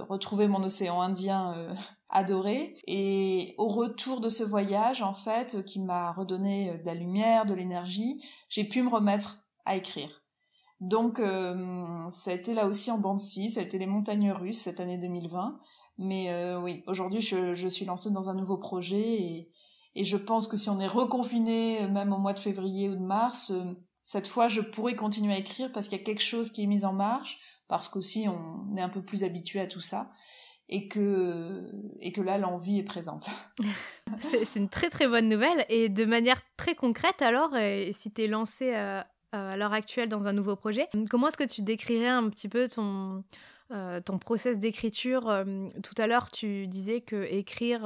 retrouver mon océan Indien adoré. Et au retour de ce voyage, en fait, qui m'a redonné de la lumière, de l'énergie, j'ai pu me remettre à écrire. Donc, euh, ça a été là aussi en dents de ça a été les montagnes russes cette année 2020. Mais euh, oui, aujourd'hui, je, suis lancée dans un nouveau projet et, je pense que si on est reconfiné, euh, même au mois de février ou de mars, cette fois, je pourrais continuer à écrire parce qu'il y a quelque chose qui est mis en marche, parce qu'aussi on est un peu plus habitué à tout ça et que, et que là, l'envie est présente. c'est une très très bonne nouvelle. Et de manière très concrète, alors, si tu es lancé euh, à l'heure actuelle dans un nouveau projet. Comment est-ce que tu décrirais un petit peu ton, euh, ton process d'écriture euh, Tout à l'heure, tu disais que écrire,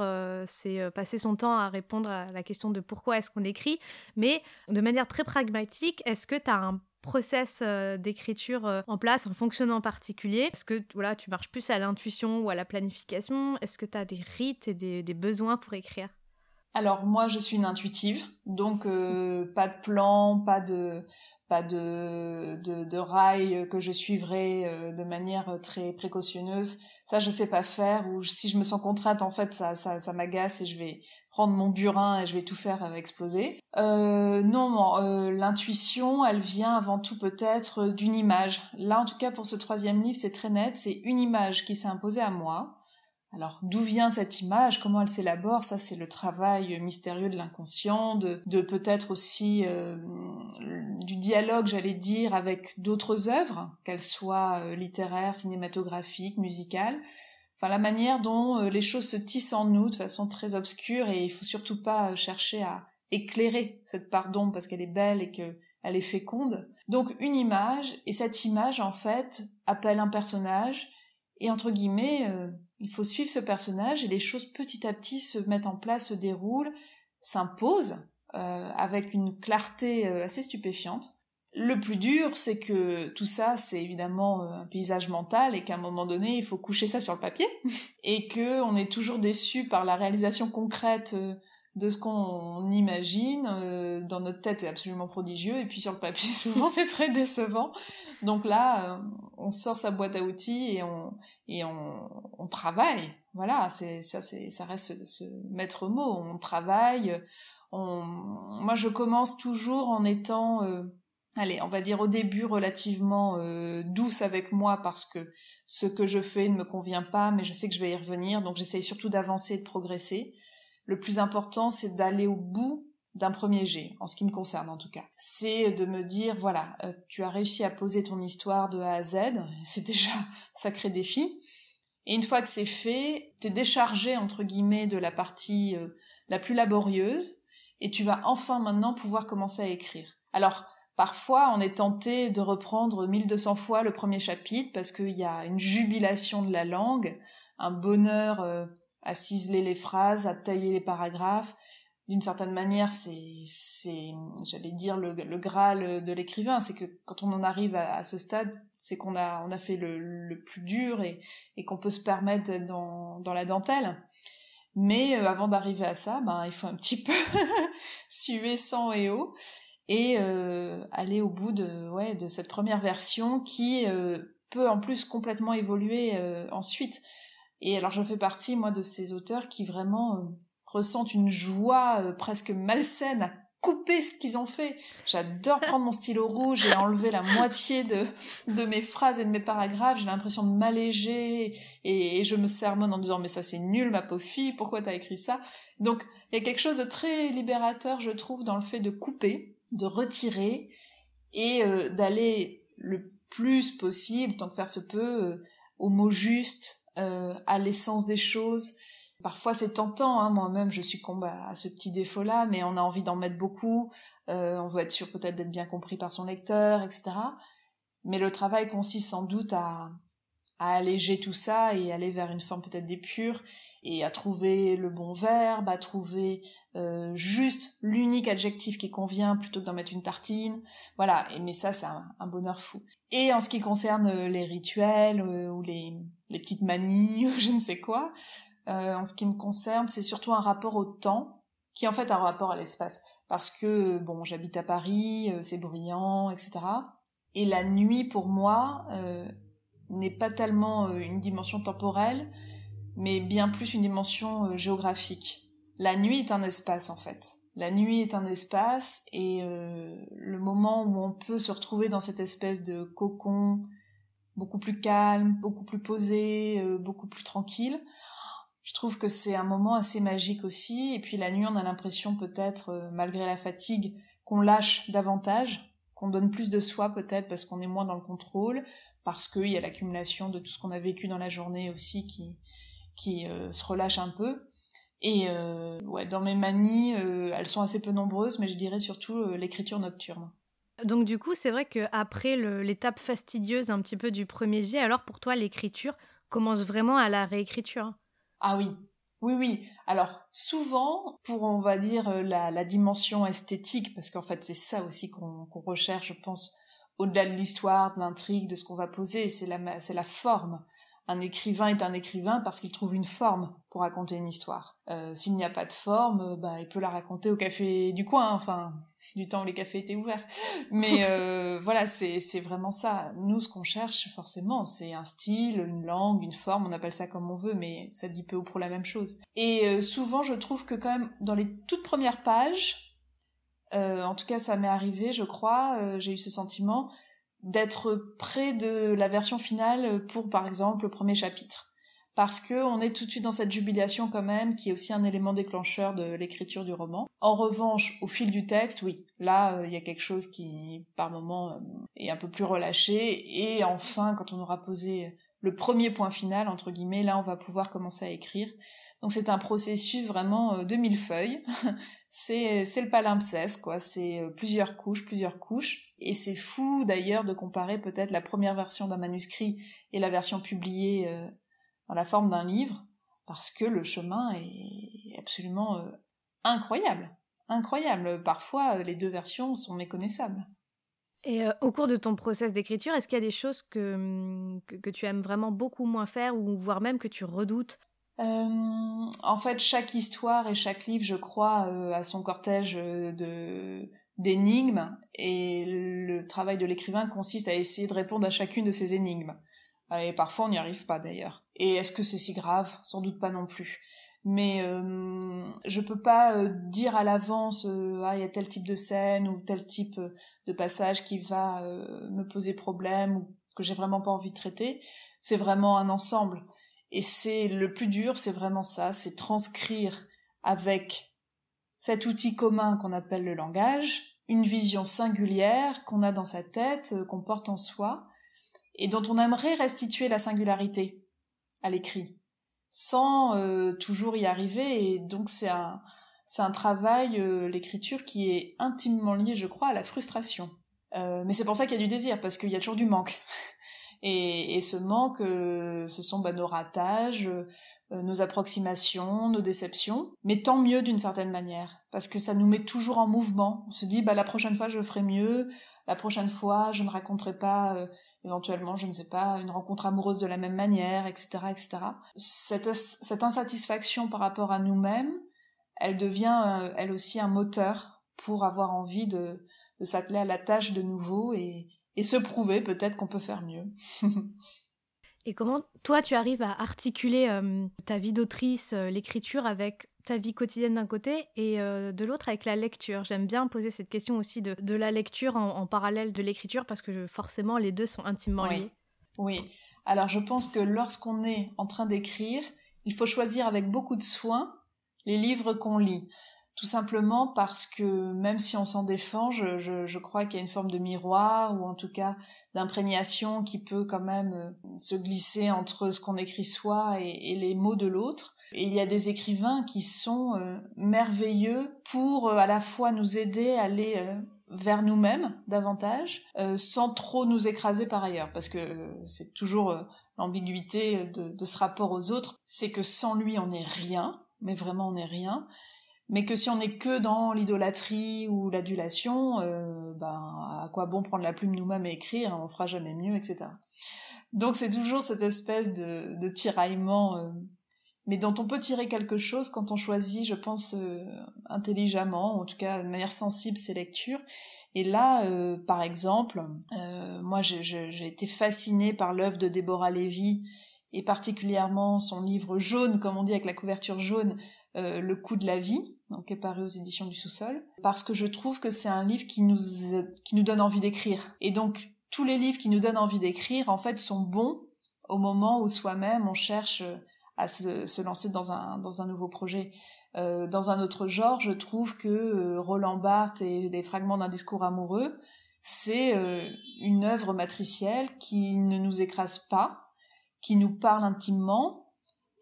c'est passer son temps à répondre à la question de pourquoi est-ce qu'on écrit, mais de manière très pragmatique, est-ce que tu as un process d'écriture en place, un fonctionnement particulier? Est-ce que voilà, tu marches plus à l'intuition ou à la planification? Est-ce que tu as des rites et des besoins pour écrire? Alors moi je suis une intuitive, donc euh, pas de plan, pas de pas de, de, de rail que je suivrai euh, de manière très précautionneuse. Ça je sais pas faire ou si je me sens contrainte en fait ça ça, ça m'agace et je vais prendre mon burin et je vais tout faire exploser. Euh, non, euh, l'intuition elle vient avant tout peut-être d'une image. Là en tout cas pour ce troisième livre c'est très net, c'est une image qui s'est imposée à moi alors, d'où vient cette image? Comment elle s'élabore? Ça, c'est le travail mystérieux de l'inconscient, de, peut-être aussi euh, du dialogue, j'allais dire, avec d'autres œuvres, qu'elles soient euh, littéraires, cinématographiques, musicales. Enfin, la manière dont euh, les choses se tissent en nous de façon très obscure, et il faut surtout pas chercher à éclairer cette part d'ombre parce qu'elle est belle et que elle est féconde. Donc, une image, et cette image, en fait, appelle un personnage, et entre guillemets, il faut suivre ce personnage et les choses petit à petit se mettent en place, se déroulent, s'imposent euh, avec une clarté euh, assez stupéfiante. Le plus dur, c'est que tout ça, c'est évidemment euh, un paysage mental et qu'à un moment donné, il faut coucher ça sur le papier et que on est toujours déçu par la réalisation concrète de ce qu'on imagine. Euh, dans notre tête, c'est absolument prodigieux, et puis sur le papier, souvent, c'est très décevant. Donc là, euh, on sort sa boîte à outils et on, et on, travaille. Voilà, c'est ça, c'est ça reste ce, maître mot. On travaille. Moi, je commence toujours en étant, euh, allez, on va dire au début relativement douce avec moi parce que ce que je fais ne me convient pas, mais je sais que je vais y revenir, donc j'essaye surtout d'avancer, de progresser le plus important, c'est d'aller au bout d'un premier jet, en ce qui me concerne en tout cas. C'est de me dire, voilà, euh, tu as réussi à poser ton histoire de A à Z, c'est déjà un sacré défi. Et une fois que c'est fait, t'es déchargé, entre guillemets, de la partie euh, la plus laborieuse, et tu vas enfin maintenant pouvoir commencer à écrire. Alors, parfois, on est tenté de reprendre 1200 fois le premier chapitre, parce qu'il y a une jubilation de la langue, un bonheur... Euh, à ciseler les phrases, à tailler les paragraphes. D'une certaine manière, c'est, c'est, j'allais dire le, le graal de l'écrivain, c'est que quand on en arrive à, ce stade, c'est qu'on a, on a fait le, le plus dur et, et qu'on peut se permettre dans, dans la dentelle. Mais euh, avant d'arriver à ça, ben il faut un petit peu suer sang et eau et euh, aller au bout de ouais de cette première version qui euh, peut en plus complètement évoluer ensuite. Et alors je fais partie, moi, de ces auteurs qui vraiment euh, ressentent une joie euh, presque malsaine à couper ce qu'ils ont fait. J'adore prendre mon stylo rouge et enlever la moitié de, de mes phrases et de mes paragraphes. J'ai l'impression de m'alléger et, je me sermonne en disant mais ça c'est nul ma pauvre fille, pourquoi t'as écrit ça? Donc il y a quelque chose de très libérateur je trouve dans le fait de couper, de retirer et euh, d'aller le plus possible, tant que faire se peut, au mot juste, euh, à l'essence des choses. Parfois c'est tentant, hein, moi-même je suis combat à ce petit défaut-là, mais on a envie d'en mettre beaucoup, euh, on veut être sûr peut-être d'être bien compris par son lecteur, etc. Mais le travail consiste sans doute à, alléger tout ça et aller vers une forme peut-être d'épure et à trouver le bon verbe, à trouver euh, juste l'unique adjectif qui convient plutôt que d'en mettre une tartine. Voilà, et, mais ça c'est un, bonheur fou. Et en ce qui concerne les rituels ou les, les, petites manies ou je ne sais quoi, en ce qui me concerne, c'est surtout un rapport au temps qui est en fait un rapport à l'espace. Parce que, bon, j'habite à Paris, c'est bruyant, etc. Et la nuit, pour moi, n'est pas tellement une dimension temporelle, mais bien plus une dimension euh, géographique. La nuit est un espace en fait. La nuit est un espace et euh, le moment où on peut se retrouver dans cette espèce de cocon beaucoup plus calme, beaucoup plus posé, euh, beaucoup plus tranquille, je trouve que c'est un moment assez magique aussi. Et puis la nuit, on a l'impression peut-être, malgré la fatigue, qu'on lâche davantage, qu'on donne plus de soi peut-être parce qu'on est moins dans le contrôle, parce qu'il y a l'accumulation de tout ce qu'on a vécu dans la journée aussi qui, qui euh, se relâche un peu. Et euh, ouais, dans mes manies, euh, elles sont assez peu nombreuses, mais je dirais surtout l'écriture nocturne. Donc du coup, c'est vrai qu'après l'étape fastidieuse un petit peu du premier jet, alors pour toi, l'écriture commence vraiment à la réécriture Ah oui, oui, oui. Alors souvent, pour on va dire la, dimension esthétique, parce qu'en fait c'est ça aussi qu'on recherche, je pense, au-delà de l'histoire, de l'intrigue, de ce qu'on va poser, c'est la, la forme. Un écrivain est un écrivain parce qu'il trouve une forme pour raconter une histoire. Euh, s'il n'y a pas de forme, bah, il peut la raconter au café du coin, enfin, du temps où les cafés étaient ouverts. Mais euh, voilà, c'est, c'est vraiment ça. Nous, ce qu'on cherche, forcément, c'est un style, une langue, une forme, on appelle ça comme on veut, mais ça dit peu ou pour la même chose. Et euh, souvent, je trouve que quand même, dans les toutes premières pages, euh, en tout cas, ça m'est arrivé, je crois, euh, j'ai eu ce sentiment d'être près de la version finale pour, par exemple, le premier chapitre. Parce que on est tout de suite dans cette jubilation quand même, qui est aussi un élément déclencheur de l'écriture du roman. En revanche, au fil du texte, oui, là, euh, il y a quelque chose qui, par moment, est un peu plus relâché. Et enfin, quand on aura posé le premier point final, entre guillemets, là, on va pouvoir commencer à écrire. Donc c'est un processus vraiment de mille feuilles. c'est le palimpseste quoi, c'est euh, plusieurs couches, plusieurs couches et c'est fou d'ailleurs de comparer peut-être la première version d'un manuscrit et la version publiée euh, dans la forme d'un livre parce que le chemin est absolument euh, incroyable. Incroyable, parfois les deux versions sont méconnaissables. Et au cours de ton process d'écriture, est-ce qu'il y a des choses que, que, tu aimes vraiment beaucoup moins faire ou voire même que tu redoutes? Euh, en fait, chaque histoire et chaque livre, je crois, euh, a son cortège euh, d'énigmes et le travail de l'écrivain consiste à essayer de répondre à chacune de ces énigmes. Et parfois, on n'y arrive pas d'ailleurs. Et est-ce que c'est si grave? Sans doute pas non plus. Mais euh, je peux pas dire à l'avance ah il y a tel type de scène ou tel type de passage qui va me poser problème ou que j'ai vraiment pas envie de traiter. C'est vraiment un ensemble. Et c'est le plus dur, c'est vraiment ça, c'est transcrire avec cet outil commun qu'on appelle le langage, une vision singulière qu'on a dans sa tête, euh, qu'on porte en soi, et dont on aimerait restituer la singularité à l'écrit, sans euh, toujours y arriver. Et donc c'est un, c'est un travail, euh, l'écriture, qui est intimement lié, je crois, à la frustration. mais c'est pour ça qu'il y a du désir, parce qu'il y a toujours du manque. Et, et ce manque, euh, ce sont bah, nos ratages, euh, nos approximations, nos déceptions, mais tant mieux d'une certaine manière, parce que ça nous met toujours en mouvement. On se dit, bah, la prochaine fois, je ferai mieux, la prochaine fois, je ne raconterai pas, euh, éventuellement, je ne sais pas, une rencontre amoureuse de la même manière, etc., etc. Cette, cette insatisfaction par rapport à nous-mêmes, elle devient, elle aussi, un moteur pour avoir envie de, de s'atteler à la tâche de nouveau et, et se prouver peut-être qu'on peut faire mieux. et comment toi tu arrives à articuler euh, ta vie d'autrice, euh, l'écriture avec ta vie quotidienne d'un côté et euh, de l'autre avec la lecture? J'aime bien poser cette question aussi de, de la lecture en, parallèle de l'écriture parce que forcément les deux sont intimement liés. Oui, alors je pense que lorsqu'on est en train d'écrire, il faut choisir avec beaucoup de soin les livres qu'on lit tout simplement parce que même si on s'en défend, je, je, crois qu'il y a une forme de miroir ou en tout cas d'imprégnation qui peut quand même euh, se glisser entre ce qu'on écrit soi et, et les mots de l'autre. Et il y a des écrivains qui sont euh, merveilleux pour euh, à la fois nous aider à aller vers nous-mêmes davantage, sans trop nous écraser par ailleurs, parce que c'est toujours l'ambiguïté de, de ce rapport aux autres, c'est que sans lui on n'est rien, mais vraiment on n'est rien, mais que si on n'est que dans l'idolâtrie ou l'adulation, euh, ben à quoi bon prendre la plume nous-mêmes et écrire, on fera jamais mieux, etc. Donc c'est toujours cette espèce de, tiraillement, euh, mais dont on peut tirer quelque chose quand on choisit, je pense, euh, intelligemment, en tout cas de manière sensible ses lectures. Et là, par exemple, moi j'ai été fascinée par l'œuvre de Déborah Lévy et particulièrement son livre jaune, comme on dit avec la couverture jaune, Le coup de la vie, donc est paru aux éditions du sous-sol, parce que je trouve que c'est un livre qui nous, qui nous donne envie d'écrire. Et donc, tous les livres qui nous donnent envie d'écrire, en fait, sont bons au moment où soi-même on cherche euh, à se, lancer dans un, dans un nouveau projet. Euh, dans un autre genre, je trouve que euh, Roland Barthes et les fragments d'un discours amoureux, c'est une œuvre matricielle qui ne nous écrase pas, qui nous parle intimement,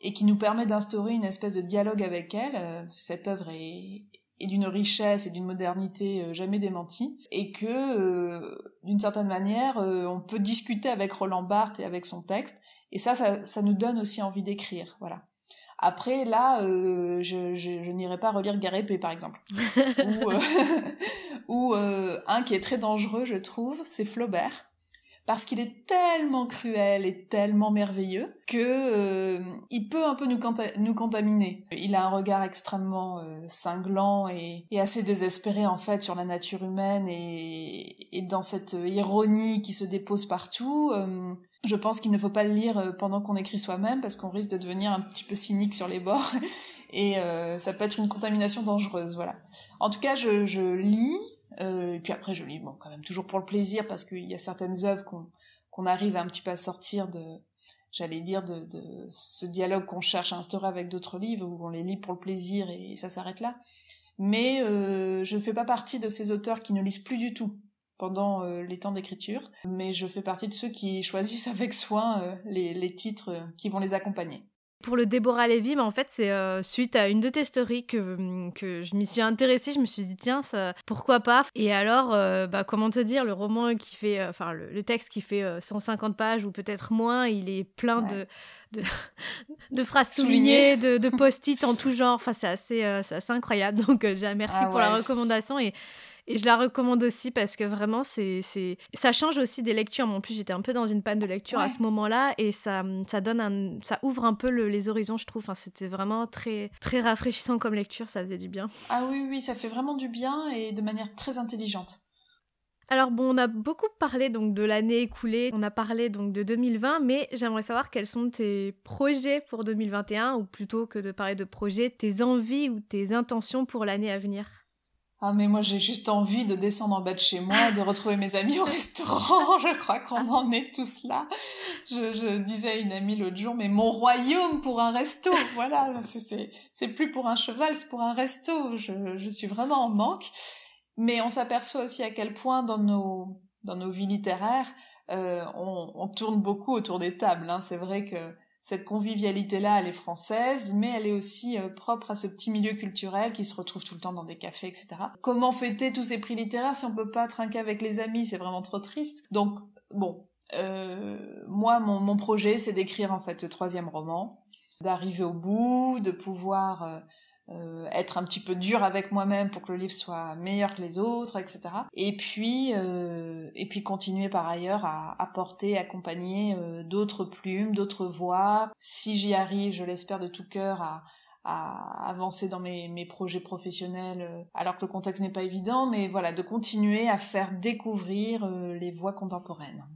et qui nous permet d'instaurer une espèce de dialogue avec elle. Euh, cette œuvre est, d'une richesse et d'une modernité euh, jamais démentie, et que euh, d'une certaine manière, on peut discuter avec Roland Barthes et avec son texte, et ça, ça, nous donne aussi envie d'écrire, voilà. Après, là, je, je, n'irai pas relire Garépé, par exemple, ou, ou un qui est très dangereux, je trouve, c'est Flaubert parce qu'il est tellement cruel et tellement merveilleux que euh, il peut un peu nous, nous, contaminer. Il a un regard extrêmement euh, cinglant et, assez désespéré en fait sur la nature humaine et, dans cette ironie qui se dépose partout. Euh, je pense qu'il ne faut pas le lire pendant qu'on écrit soi-même parce qu'on risque de devenir un petit peu cynique sur les bords et ça peut être une contamination dangereuse. Voilà. En tout cas, je, je lis euh, et puis après, je lis, bon, quand même, toujours pour le plaisir, parce qu'il y a certaines œuvres qu'on arrive un petit peu à sortir de, j'allais dire, de, de, ce dialogue qu'on cherche à instaurer avec d'autres livres, où on les lit pour le plaisir et, ça s'arrête là. Mais euh, je ne fais pas partie de ces auteurs qui ne lisent plus du tout pendant euh, les temps d'écriture, mais je fais partie de ceux qui choisissent avec soin les, les titres qui vont les accompagner. Pour le Déborah Lévy, mais en fait, c'est euh, suite à une de tes stories que, que je m'y suis intéressée. Je me suis dit, tiens, ça, pourquoi pas? Et alors, euh, bah, comment te dire, le roman qui fait, euh, enfin, le, texte qui fait 150 pages ou peut-être moins, il est plein de, de, de, phrases soulignées, de, de post-it en tout genre. Enfin, c'est assez, assez, incroyable. Donc, déjà, merci ah pour la recommandation. Et et je la recommande aussi parce que vraiment, c'est, c'est... ça change aussi des lectures. Mais en plus, j'étais un peu dans une panne de lecture à ce moment-là et ça, ça, donne un... ça ouvre un peu les horizons, je trouve. Enfin, c'était vraiment très, très rafraîchissant comme lecture, ça faisait du bien. Ah oui, oui, ça fait vraiment du bien et de manière très intelligente. Alors bon, on a beaucoup parlé donc de l'année écoulée, on a parlé donc de 2020, mais j'aimerais savoir quels sont tes projets pour 2021 ou plutôt que de parler de projets, tes envies ou tes intentions pour l'année à venir? Ah mais moi j'ai juste envie de descendre en bas de chez moi, de retrouver mes amis au restaurant. Je crois qu'on en est tous là. Je, je, disais à une amie l'autre jour, mais mon royaume pour un resto, voilà, c'est plus pour un cheval, c'est pour un resto. Je, je suis vraiment en manque. Mais on s'aperçoit aussi à quel point dans nos dans nos vies littéraires, euh, on, on, tourne beaucoup autour des tables. Hein. C'est vrai que cette convivialité-là, elle est française, mais elle est aussi euh, propre à ce petit milieu culturel qui se retrouve tout le temps dans des cafés, etc. Comment fêter tous ces prix littéraires si on peut pas trinquer avec les amis? C'est vraiment trop triste. Donc, bon, euh, moi, mon, mon projet, c'est d'écrire en fait le troisième roman, d'arriver au bout, de pouvoir euh, être un petit peu dur avec moi-même pour que le livre soit meilleur que les autres, etc. Et puis, euh, et puis continuer par ailleurs à apporter, accompagner euh, d'autres plumes, d'autres voix. Si j'y arrive, je l'espère de tout cœur à, avancer dans mes, mes projets professionnels, euh, alors que le contexte n'est pas évident, mais voilà, de continuer à faire découvrir les voix contemporaines.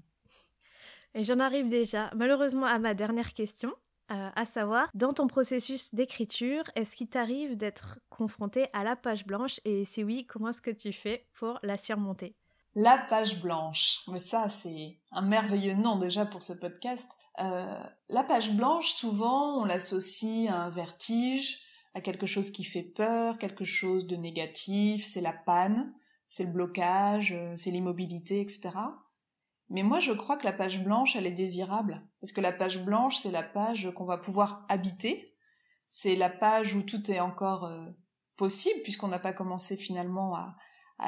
Et j'en arrive déjà malheureusement à ma dernière question. Euh, à savoir, dans ton processus d'écriture, est-ce qu'il t'arrive d'être confronté à la page blanche? Et si oui, comment est-ce que tu fais pour la surmonter? La page blanche, mais ça c'est un merveilleux nom déjà pour ce podcast. Euh, la page blanche, souvent on l'associe à un vertige, à quelque chose qui fait peur, quelque chose de négatif, c'est la panne, c'est le blocage, euh, c'est l'immobilité, etc. Mais moi, je crois que la page blanche, elle est désirable. Parce que la page blanche, c'est la page qu'on va pouvoir habiter. C'est la page où tout est encore euh, possible, puisqu'on n'a pas commencé finalement à,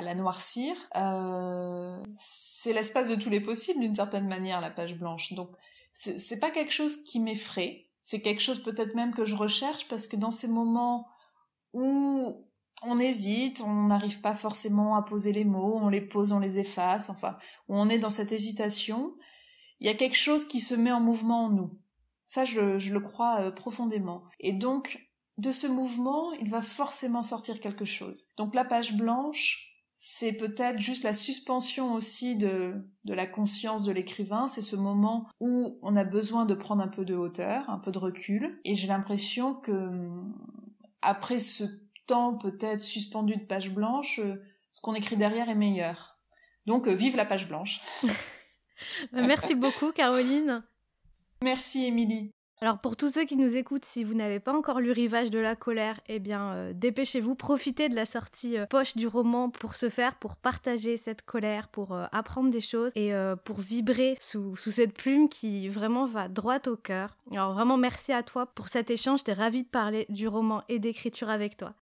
la noircir. Euh, c'est l'espace de tous les possibles, d'une certaine manière, la page blanche. Donc, c'est pas quelque chose qui m'effraie. C'est quelque chose peut-être même que je recherche, parce que dans ces moments où on hésite, on n'arrive pas forcément à poser les mots, on les pose, on les efface, enfin, on est dans cette hésitation, il y a quelque chose qui se met en mouvement en nous. Ça, je, le crois euh, profondément. Et donc, de ce mouvement, il va forcément sortir quelque chose. Donc la page blanche, c'est peut-être juste la suspension aussi de, de la conscience de l'écrivain, c'est ce moment où on a besoin de prendre un peu de hauteur, un peu de recul, et j'ai l'impression que après ce temps peut-être suspendu de page blanche, euh, ce qu'on écrit derrière est meilleur. Donc, euh, vive la page blanche. Merci beaucoup, Caroline. Merci, Émilie. Alors pour tous ceux qui nous écoutent, si vous n'avez pas encore lu Rivage de la colère, eh bien euh, dépêchez-vous, profitez de la sortie poche du roman pour se faire, pour partager cette colère, pour apprendre des choses et pour vibrer sous, sous, cette plume qui vraiment va droit au cœur. Alors vraiment merci à toi pour cet échange, j'étais ravie de parler du roman et d'écriture avec toi.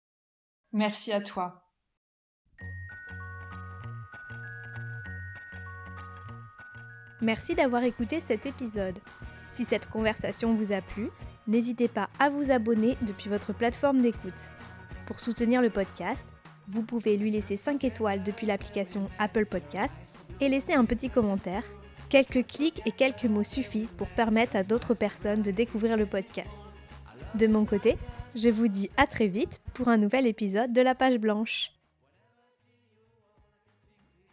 Merci à toi. Merci d'avoir écouté cet épisode. Si cette conversation vous a plu, n'hésitez pas à vous abonner depuis votre plateforme d'écoute. Pour soutenir le podcast, vous pouvez lui laisser 5 étoiles depuis l'application Apple Podcast et laisser un petit commentaire. Quelques clics et quelques mots suffisent pour permettre à d'autres personnes de découvrir le podcast. De mon côté, je vous dis à très vite pour un nouvel épisode de La Page Blanche.